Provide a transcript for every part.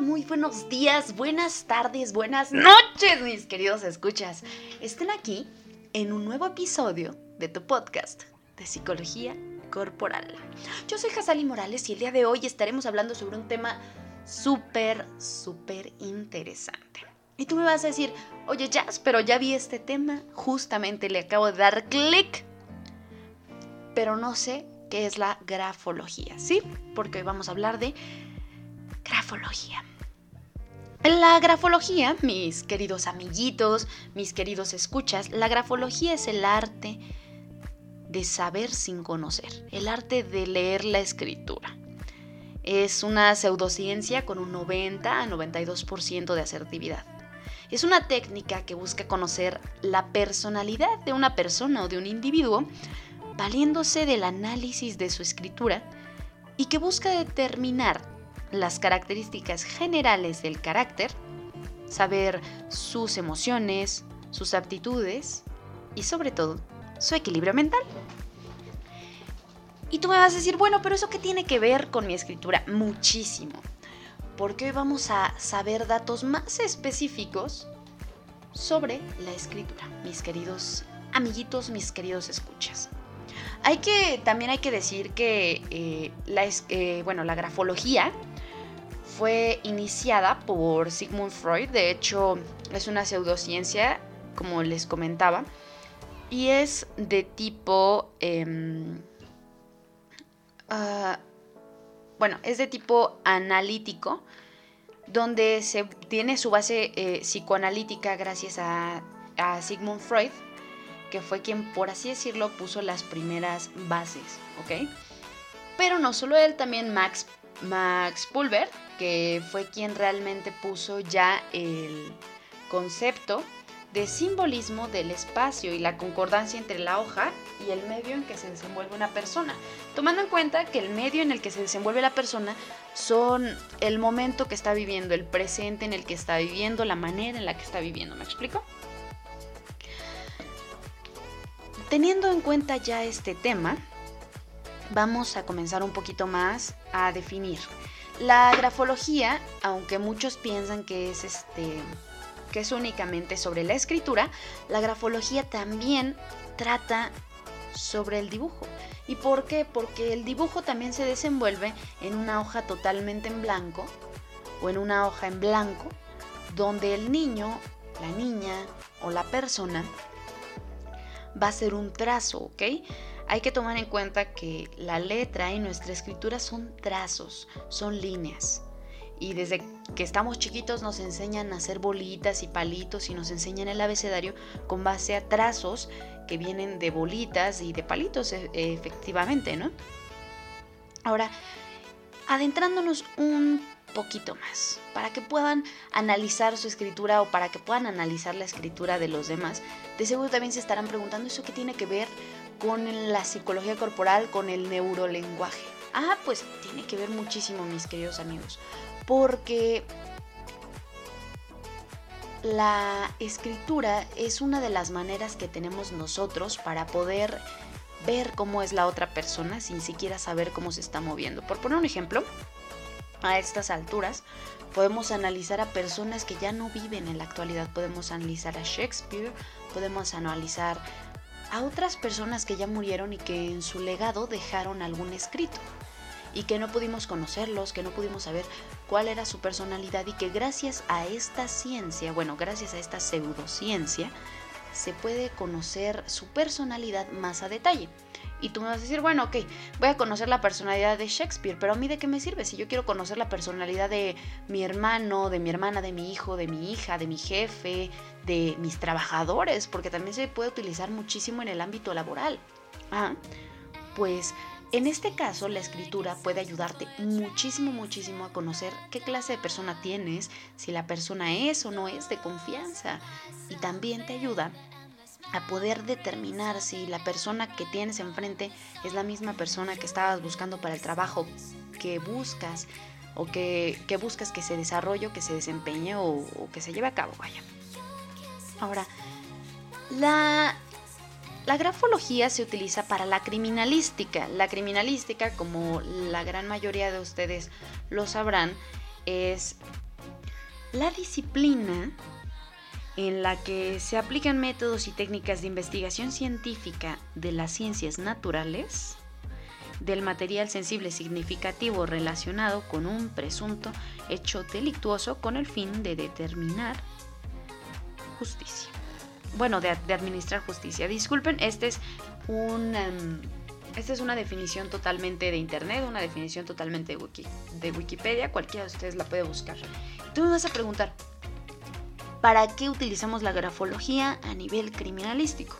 Muy buenos días, buenas tardes, buenas noches, mis queridos escuchas. Estén aquí en un nuevo episodio de tu podcast de psicología corporal. Yo soy Hazali Morales y el día de hoy estaremos hablando sobre un tema súper, súper interesante. Y tú me vas a decir, oye Jazz, pero ya vi este tema, justamente le acabo de dar clic, pero no sé qué es la grafología, ¿sí? Porque hoy vamos a hablar de grafología. La grafología, mis queridos amiguitos, mis queridos escuchas, la grafología es el arte de saber sin conocer, el arte de leer la escritura. Es una pseudociencia con un 90 a 92% de asertividad. Es una técnica que busca conocer la personalidad de una persona o de un individuo valiéndose del análisis de su escritura y que busca determinar las características generales del carácter, saber sus emociones, sus aptitudes y sobre todo su equilibrio mental. Y tú me vas a decir, bueno, pero eso qué tiene que ver con mi escritura? Muchísimo. Porque hoy vamos a saber datos más específicos sobre la escritura, mis queridos amiguitos, mis queridos escuchas. Hay que, también hay que decir que eh, la, eh, bueno, la grafología fue iniciada por Sigmund Freud, de hecho es una pseudociencia, como les comentaba, y es de tipo... Em, ah, bueno, es de tipo analítico, donde se tiene su base eh, psicoanalítica gracias a, a, Sigmund Freud, que fue quien, por así decirlo, puso las primeras bases, ¿ok? Pero no solo él, también Max, Max Pulver, que fue quien realmente puso ya el concepto de simbolismo del espacio y la concordancia entre la hoja y el medio en que se desenvuelve una persona, tomando en cuenta que el medio en el que se desenvuelve la persona son el momento que está viviendo, el presente en el que está viviendo, la manera en la que está viviendo, ¿me explico? Teniendo en cuenta ya este tema, vamos a comenzar un poquito más a definir. La grafología, aunque muchos piensan que es este que es únicamente sobre la escritura, la grafología también trata sobre el dibujo. ¿Y por qué? Porque el dibujo también se desenvuelve en una hoja totalmente en blanco o en una hoja en blanco donde el niño, la niña o la persona va a ser un trazo, ¿ok? Hay que tomar en cuenta que la letra y nuestra escritura son trazos, son líneas y desde que estamos chiquitos nos enseñan a hacer bolitas y palitos y nos enseñan el abecedario con base a trazos que vienen de bolitas y de palitos e, efectivamente, ¿no? Ahora, adentrándonos un poquito más, para que puedan analizar su escritura o para que puedan analizar la escritura de los demás, de seguro también se estarán preguntando eso qué tiene que ver con la psicología corporal, con el neurolenguaje. Ah, pues tiene que ver muchísimo, mis queridos amigos, porque la escritura es una de las maneras que tenemos nosotros para poder ver cómo es la otra persona sin siquiera saber cómo se está moviendo. Por poner un ejemplo, a estas alturas podemos analizar a personas que ya no viven en la actualidad, podemos analizar a Shakespeare, podemos analizar a otras personas que ya murieron y que en su legado dejaron algún escrito y que no pudimos conocerlos, que no pudimos saber cuál era su personalidad y que gracias a esta ciencia, bueno, gracias a esta pseudociencia, se puede conocer su personalidad más a detalle. Y tú me vas a decir, bueno, ok, voy a conocer la personalidad de Shakespeare, pero a mí de qué me sirve si yo quiero conocer la personalidad de mi hermano, de mi hermana, de mi hijo, de mi hija, de mi jefe, de mis trabajadores, porque también se puede utilizar muchísimo en el ámbito laboral. Ah, pues en este caso, la escritura puede ayudarte muchísimo, muchísimo a conocer qué clase de persona tienes, si la persona es o no es de confianza. Y también te ayuda a poder determinar si la persona que tienes enfrente es la misma persona que estabas buscando para el trabajo que buscas o que, buscas que se desarrolle que se desempeñe o, o que se lleve a cabo, vaya. Ahora, la la grafología se utiliza para la criminalística. La criminalística, como la gran mayoría de ustedes lo sabrán, es la disciplina en la que se aplican métodos y técnicas de investigación científica de las ciencias naturales del material sensible significativo relacionado con un presunto hecho delictuoso con el fin de determinar justicia. Bueno, de, administrar justicia. Disculpen, este es un... Em, esta es una definición totalmente de internet, una definición totalmente de, de Wikipedia, cualquiera de ustedes la puede buscar. Tú me vas a preguntar, ¿para qué utilizamos la grafología a nivel criminalístico?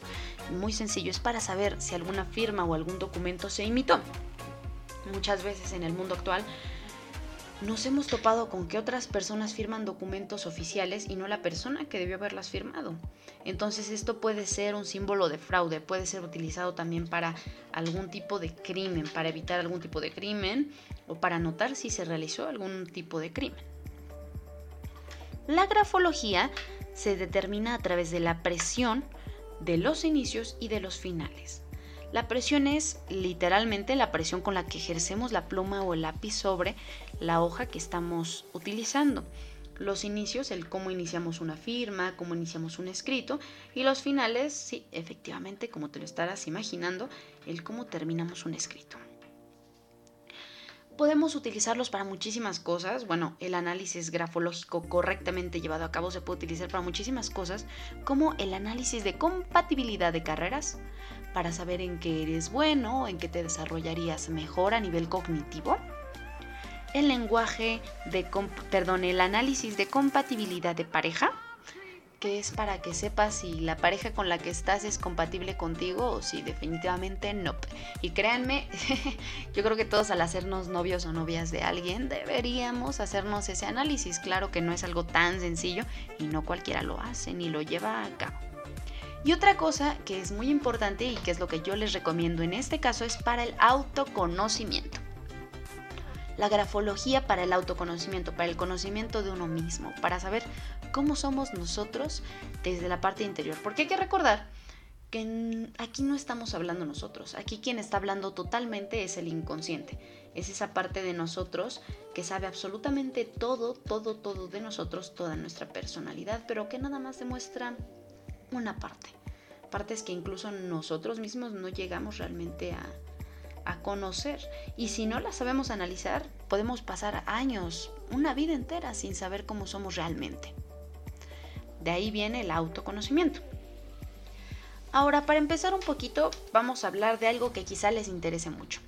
Muy sencillo, es para saber si alguna firma o algún documento se imitó. Muchas veces en el mundo actual nos hemos topado con que otras personas firman documentos oficiales y no la persona que debió haberlas firmado. Entonces esto puede ser un símbolo de fraude, puede ser utilizado también para algún tipo de crimen, para evitar algún tipo de crimen o para notar si se realizó algún tipo de crimen. La grafología se determina a través de la presión de los inicios y de los finales. La presión es literalmente la presión con la que ejercemos la pluma o el lápiz sobre la hoja que estamos utilizando. Los inicios, el cómo iniciamos una firma, cómo iniciamos un escrito, y los finales, sí, efectivamente, como te lo estarás imaginando, el cómo terminamos un escrito. Podemos utilizarlos para muchísimas cosas. Bueno, el análisis grafológico correctamente llevado a cabo se puede utilizar para muchísimas cosas, como el análisis de compatibilidad de carreras, para saber en qué eres bueno, en qué te desarrollarías mejor a nivel cognitivo. El lenguaje de, perdón, el análisis de compatibilidad de pareja, que es para que sepas si la pareja con la que estás es compatible contigo o si definitivamente no. Y créanme, yo creo que todos al hacernos novios o novias de alguien deberíamos hacernos ese análisis. Claro que no es algo tan sencillo y no cualquiera lo hace ni lo lleva a cabo. Y otra cosa que es muy importante y que es lo que yo les recomiendo en este caso es para el autoconocimiento. La grafología para el autoconocimiento, para el conocimiento de uno mismo, para saber cómo somos nosotros desde la parte interior. Porque hay que recordar que aquí no estamos hablando nosotros, aquí quien está hablando totalmente es el inconsciente, es esa parte de nosotros que sabe absolutamente todo, todo, todo de nosotros, toda nuestra personalidad, pero que nada más demuestra una parte. Partes que incluso nosotros mismos no llegamos realmente a, conocer. Y si no las sabemos analizar, podemos pasar años, una vida entera sin saber cómo somos realmente. De ahí viene el autoconocimiento. Ahora, para empezar un poquito, vamos a hablar de algo que quizá les interese mucho.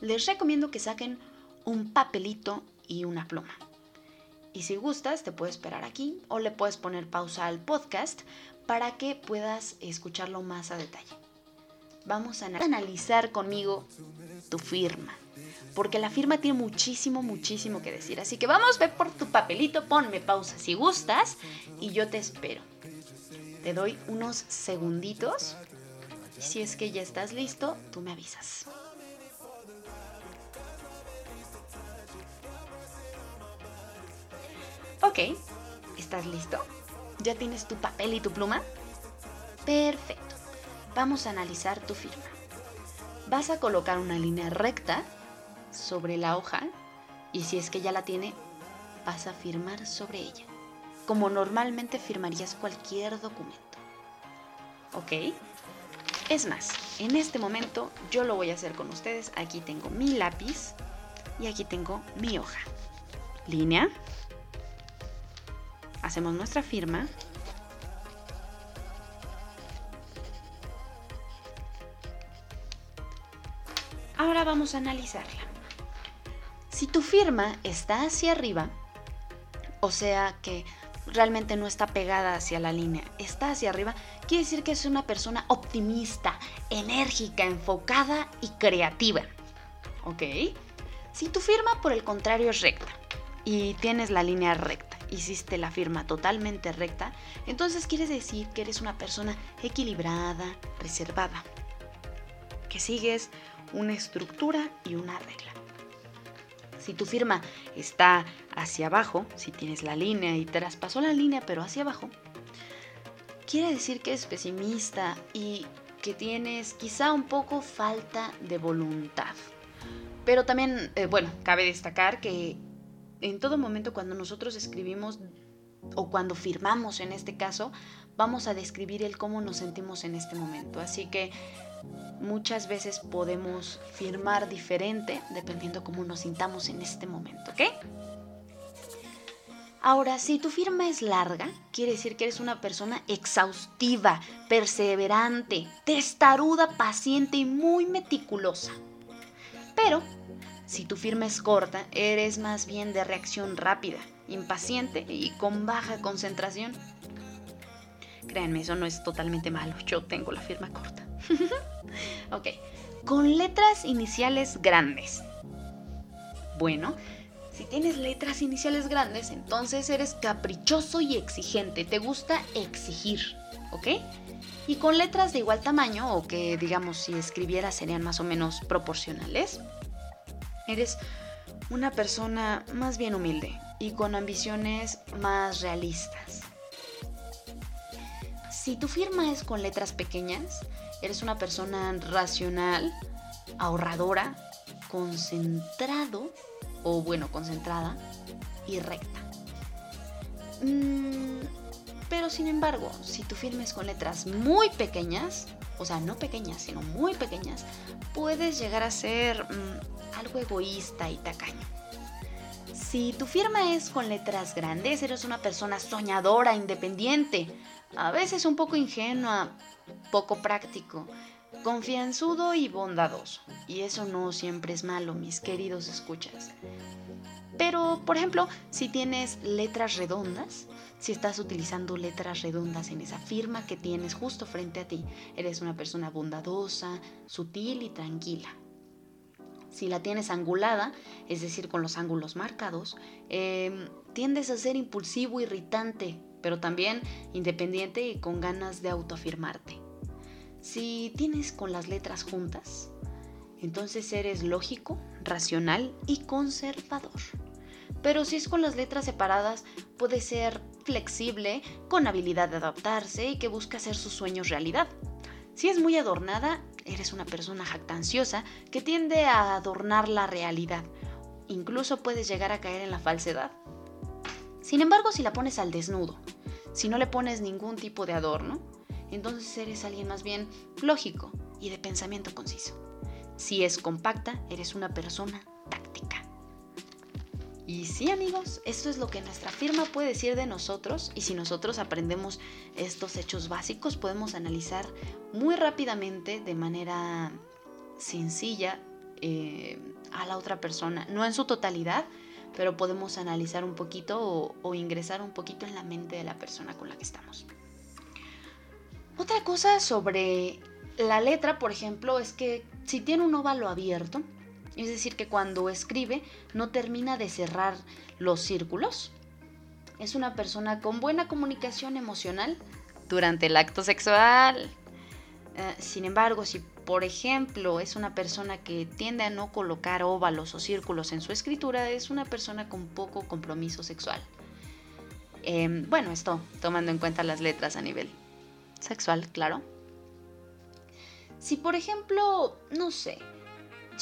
Les recomiendo que saquen un papelito y una pluma. Y si gustas, te puedes esperar aquí o le puedes poner pausa al podcast para que puedas escucharlo más a detalle. Vamos a analizar conmigo tu firma, porque la firma tiene muchísimo, muchísimo que decir. Así que vamos, ve por tu papelito, ponme pausa si gustas y yo te espero. Te doy unos segunditos si es que ya estás listo, tú me avisas. Ok, ¿estás listo? ¿Ya tienes tu papel y tu pluma? Perfecto. Vamos a analizar tu firma. Vas a colocar una línea recta sobre la hoja y si es que ya la tiene, vas a firmar sobre ella, como normalmente firmarías cualquier documento. ¿Ok? Es más, en este momento yo lo voy a hacer con ustedes. Aquí tengo mi lápiz y aquí tengo mi hoja. Línea, hacemos nuestra firma. Ahora vamos a analizarla. Si tu firma está hacia arriba, o sea que realmente no está pegada hacia la línea, está hacia arriba, quiere decir que es una persona optimista, enérgica, enfocada y creativa. ¿Ok? Si tu firma por el contrario es recta y tienes la línea recta, hiciste la firma totalmente recta, entonces quiere decir que eres una persona equilibrada, reservada, que sigues una estructura y una regla. Si tu firma está hacia abajo, si tienes la línea y traspasó la línea pero hacia abajo, quiere decir que eres pesimista y que tienes quizá un poco falta de voluntad. Pero también, eh, bueno, cabe destacar que en todo momento cuando nosotros escribimos o cuando firmamos en este caso, vamos a describir el cómo nos sentimos en este momento. Así que muchas veces podemos firmar diferente dependiendo cómo nos sintamos en este momento, ¿ok? Ahora, si tu firma es larga, quiere decir que eres una persona exhaustiva, perseverante, testaruda, paciente y muy meticulosa. Pero, si tu firma es corta, eres más bien de reacción rápida, impaciente y con baja concentración. Créanme, eso no es totalmente malo. Yo tengo la firma corta. ok, con letras iniciales grandes. Bueno, si tienes letras iniciales grandes, entonces eres caprichoso y exigente. Te gusta exigir, ¿ok? Y con letras de igual tamaño, o que digamos si escribieras serían más o menos proporcionales, eres una persona más bien humilde y con ambiciones más realistas. Si tu firma es con letras pequeñas, eres una persona racional, ahorradora, concentrado o bueno, concentrada y recta. Mm, pero sin embargo, si tu firma es con letras muy pequeñas, o sea, no pequeñas, sino muy pequeñas, puedes llegar a ser mm, algo egoísta y tacaño. Si tu firma es con letras grandes, eres una persona soñadora, independiente, a veces un poco ingenua, poco práctico, confianzudo y bondadoso. Y eso no siempre es malo, mis queridos escuchas. Pero, por ejemplo, si tienes letras redondas, si estás utilizando letras redondas en esa firma que tienes justo frente a ti, eres una persona bondadosa, sutil y tranquila. Si la tienes angulada, es decir, con los ángulos marcados, em, tiendes a ser impulsivo, irritante, pero también independiente y con ganas de autoafirmarte. Si tienes con las letras juntas, entonces eres lógico, racional y conservador. Pero si es con las letras separadas, puede ser flexible, con habilidad de adaptarse y que busca hacer sus sueños realidad. Si es muy adornada, eres una persona jactanciosa que tiende a adornar la realidad. Incluso puedes llegar a caer en la falsedad. Sin embargo, si la pones al desnudo, si no le pones ningún tipo de adorno, entonces eres alguien más bien lógico y de pensamiento conciso. Si es compacta, eres una persona táctica. Y sí amigos, esto es lo que nuestra firma puede decir de nosotros y si nosotros aprendemos estos hechos básicos podemos analizar muy rápidamente de manera sencilla eh, a la otra persona, no en su totalidad, pero podemos analizar un poquito o ingresar un poquito en la mente de la persona con la que estamos. Otra cosa sobre la letra, por ejemplo, es que si tiene un óvalo abierto, es decir, que cuando escribe no termina de cerrar los círculos. Es una persona con buena comunicación emocional durante el acto sexual. Eh, sin embargo, si por ejemplo es una persona que tiende a no colocar óvalos o círculos en su escritura, es una persona con poco compromiso sexual. Em, bueno, esto tomando en cuenta las letras a nivel sexual, claro. Si por ejemplo, no sé,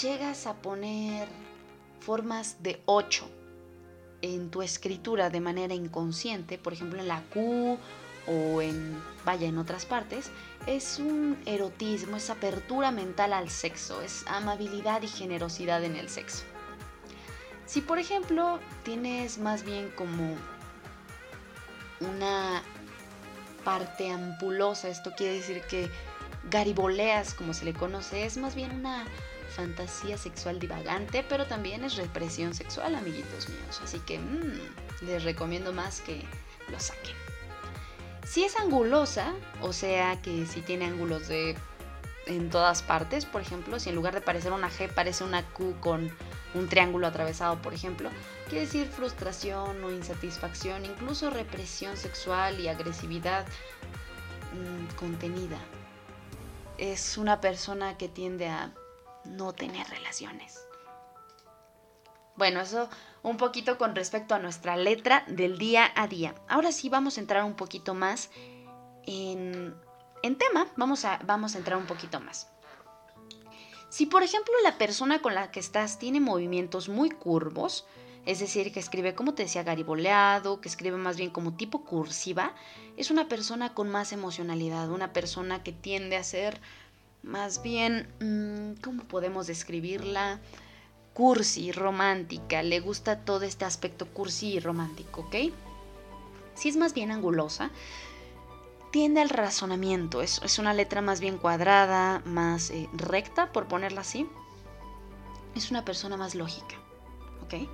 llegas a poner formas de 8 en tu escritura de manera inconsciente, por ejemplo en la Q o en, vaya, en otras partes, es un erotismo, es apertura mental al sexo, es amabilidad y generosidad en el sexo. Si por ejemplo tienes más bien como una parte ampulosa. Esto quiere decir que gariboleas, como se le conoce, es más bien una fantasía sexual divagante, pero también es represión sexual, amiguitos míos. Así que mm, les recomiendo más que lo saquen. Si es angulosa, o sea que si tiene ángulos de en todas partes, por ejemplo, si en lugar de parecer una G parece una Q con un triángulo atravesado, por ejemplo, quiere decir frustración o insatisfacción, incluso represión sexual y agresividad mm, contenida. Es una persona que tiende a no tener relaciones. Bueno, eso un poquito con respecto a nuestra letra del día a día. Ahora sí vamos a entrar un poquito más en, en tema, vamos a, vamos a entrar un poquito más. Si por ejemplo la persona con la que estás tiene movimientos muy curvos, es decir, que escribe, como te decía, gariboleado, que escribe más bien como tipo cursiva, es una persona con más emocionalidad, una persona que tiende a ser más bien, mm, ¿cómo podemos describirla? Cursi, romántica, le gusta todo este aspecto cursi y romántico, ¿ok? Si es más bien angulosa, tiende al razonamiento, es, es una letra más bien cuadrada, más eh, recta, por ponerla así. Es una persona más lógica, ¿ok?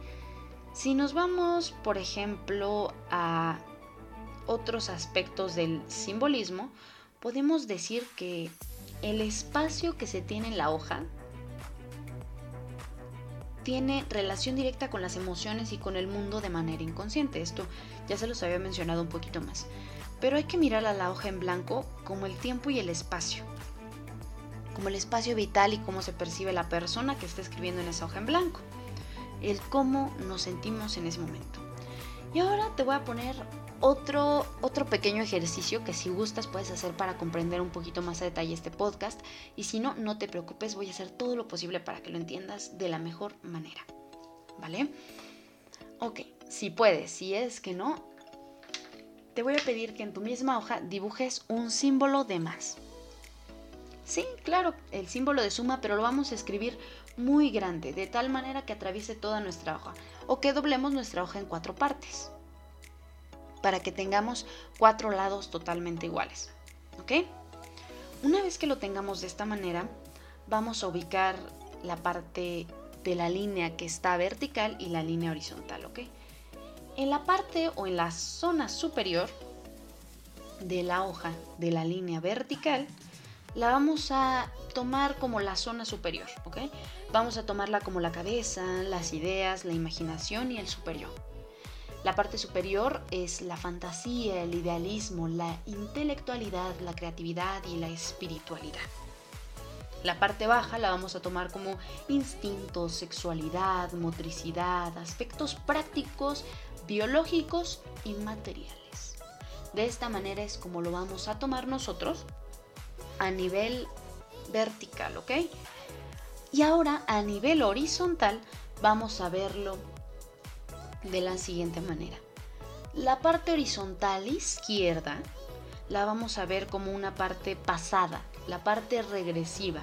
Si nos vamos, por ejemplo, a otros aspectos del simbolismo, podemos decir que el espacio que se tiene en la hoja tiene relación directa con las emociones y con el mundo de manera inconsciente. Esto ya se los había mencionado un poquito más. Pero hay que mirar a la hoja en blanco como el tiempo y el espacio. Como el espacio vital y cómo se percibe la persona que está escribiendo en esa hoja en blanco el cómo nos sentimos en ese momento. Y ahora te voy a poner otro, otro pequeño ejercicio que si gustas puedes hacer para comprender un poquito más a detalle este podcast. Y si no, no te preocupes, voy a hacer todo lo posible para que lo entiendas de la mejor manera. ¿Vale? Ok, si puedes, si es que no, te voy a pedir que en tu misma hoja dibujes un símbolo de más. Sí, claro, el símbolo de suma, pero lo vamos a escribir muy grande, de tal manera que atraviese toda nuestra hoja, o que doblemos nuestra hoja en cuatro partes, para que tengamos cuatro lados totalmente iguales. ¿Ok? Una vez que lo tengamos de esta manera, vamos a ubicar la parte de la línea que está vertical y la línea horizontal, ¿ok? En la parte o en la zona superior de la hoja de la línea vertical, la vamos a tomar como la zona superior, ¿ok? Vamos a tomarla como la cabeza, las ideas, la imaginación y el superior. La parte superior es la fantasía, el idealismo, la intelectualidad, la creatividad y la espiritualidad. La parte baja la vamos a tomar como instintos, sexualidad, motricidad, aspectos prácticos, biológicos y materiales. De esta manera es como lo vamos a tomar nosotros a nivel vertical, ¿ok? Y ahora a nivel horizontal vamos a verlo de la siguiente manera. La parte horizontal izquierda la vamos a ver como una parte pasada, la parte regresiva.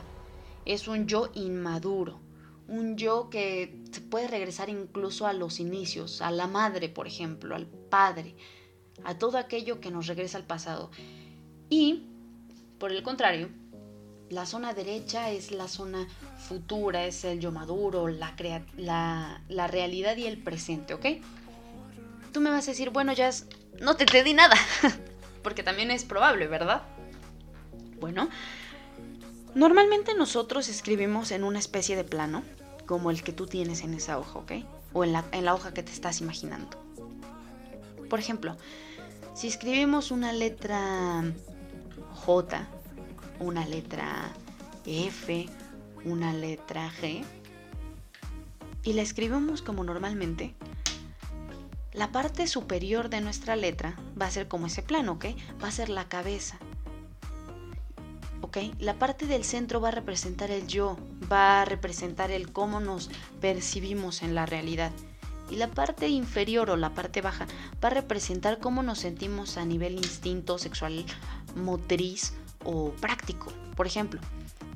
Es un yo inmaduro, un yo que se puede regresar incluso a los inicios, a la madre, por ejemplo, al padre, a todo aquello que nos regresa al pasado. Y por el contrario, la zona derecha es la zona futura, es el yo maduro, la, la, realidad y el presente, ¿ok? Tú me vas a decir, bueno, ya no te, te di nada, porque también es probable, ¿verdad? Bueno, normalmente nosotros escribimos en una especie de plano, como el que tú tienes en esa hoja, ¿ok? O en la, en la hoja que te estás imaginando. Por ejemplo, si escribimos una letra J, una letra F, una letra G, y la escribimos como normalmente, la parte superior de nuestra letra va a ser como ese plano, ¿ok? Va a ser la cabeza. ¿Ok? La parte del centro va a representar el yo, va a representar el cómo nos percibimos en la realidad. Y la parte inferior o la parte baja va a representar cómo nos sentimos a nivel instinto sexual, motriz o práctico. Por ejemplo,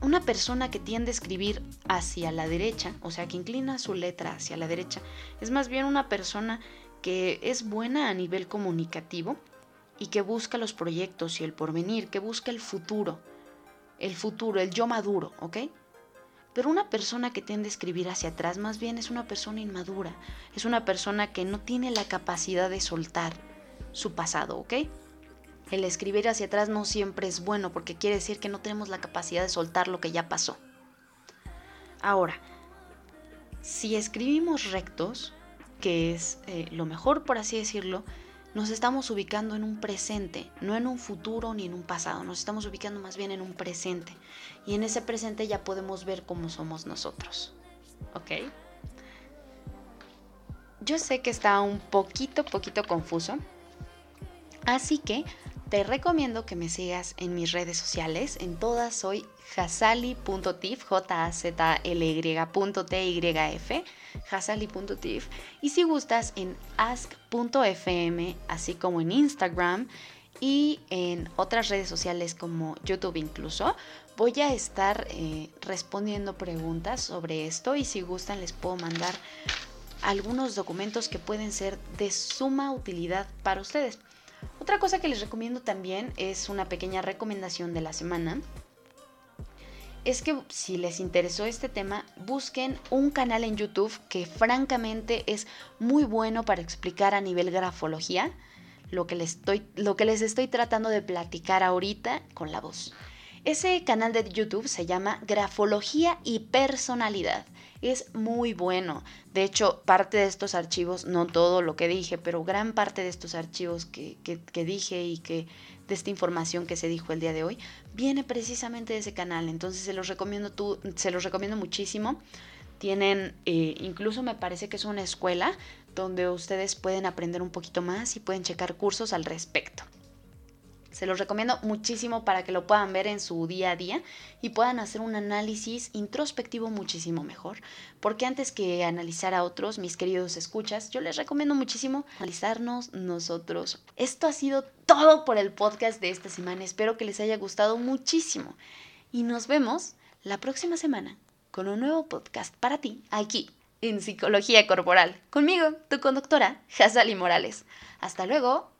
una persona que tiende a escribir hacia la derecha, o sea, que inclina su letra hacia la derecha, es más bien una persona que es buena a nivel comunicativo y que busca los proyectos y el porvenir, que busca el futuro, el futuro, el yo maduro, ¿ok? Pero una persona que tiende a escribir hacia atrás más bien es una persona inmadura, es una persona que no tiene la capacidad de soltar su pasado, ¿ok? El escribir hacia atrás no siempre es bueno porque quiere decir que no tenemos la capacidad de soltar lo que ya pasó. Ahora, si escribimos rectos, que es eh, lo mejor por así decirlo, nos estamos ubicando en un presente, no en un futuro ni en un pasado, nos estamos ubicando más bien en un presente. Y en ese presente ya podemos ver cómo somos nosotros. ¿Ok? Yo sé que está un poquito, poquito confuso. Así que te recomiendo que me sigas en mis redes sociales. En todas soy hasali.tif, j a z l y f hasali.tif. Y si gustas, en ask.fm, así como en Instagram y en otras redes sociales como YouTube incluso, voy a estar eh, respondiendo preguntas sobre esto y si gustan les puedo mandar algunos documentos que pueden ser de suma utilidad para ustedes. Otra cosa que les recomiendo también es una pequeña recomendación de la semana. Es que si les interesó este tema, busquen un canal en YouTube que francamente es muy bueno para explicar a nivel grafología lo que les estoy, lo que les estoy tratando de platicar ahorita con la voz. Ese canal de YouTube se llama Grafología y Personalidad es muy bueno. De hecho, parte de estos archivos, no todo lo que dije, pero gran parte de estos archivos que, dije y que de esta información que se dijo el día de hoy, viene precisamente de ese canal. Entonces se los recomiendo, tú, se los recomiendo muchísimo. Tienen, eh, incluso me parece que es una escuela donde ustedes pueden aprender un poquito más y pueden checar cursos al respecto. Se los recomiendo muchísimo para que lo puedan ver en su día a día y puedan hacer un análisis introspectivo muchísimo mejor. Porque antes que analizar a otros, mis queridos escuchas, yo les recomiendo muchísimo analizarnos nosotros. Esto ha sido todo por el podcast de esta semana. Espero que les haya gustado muchísimo. Y nos vemos la próxima semana con un nuevo podcast para ti aquí en Psicología Corporal. Conmigo, tu conductora, Hazali Morales. Hasta luego.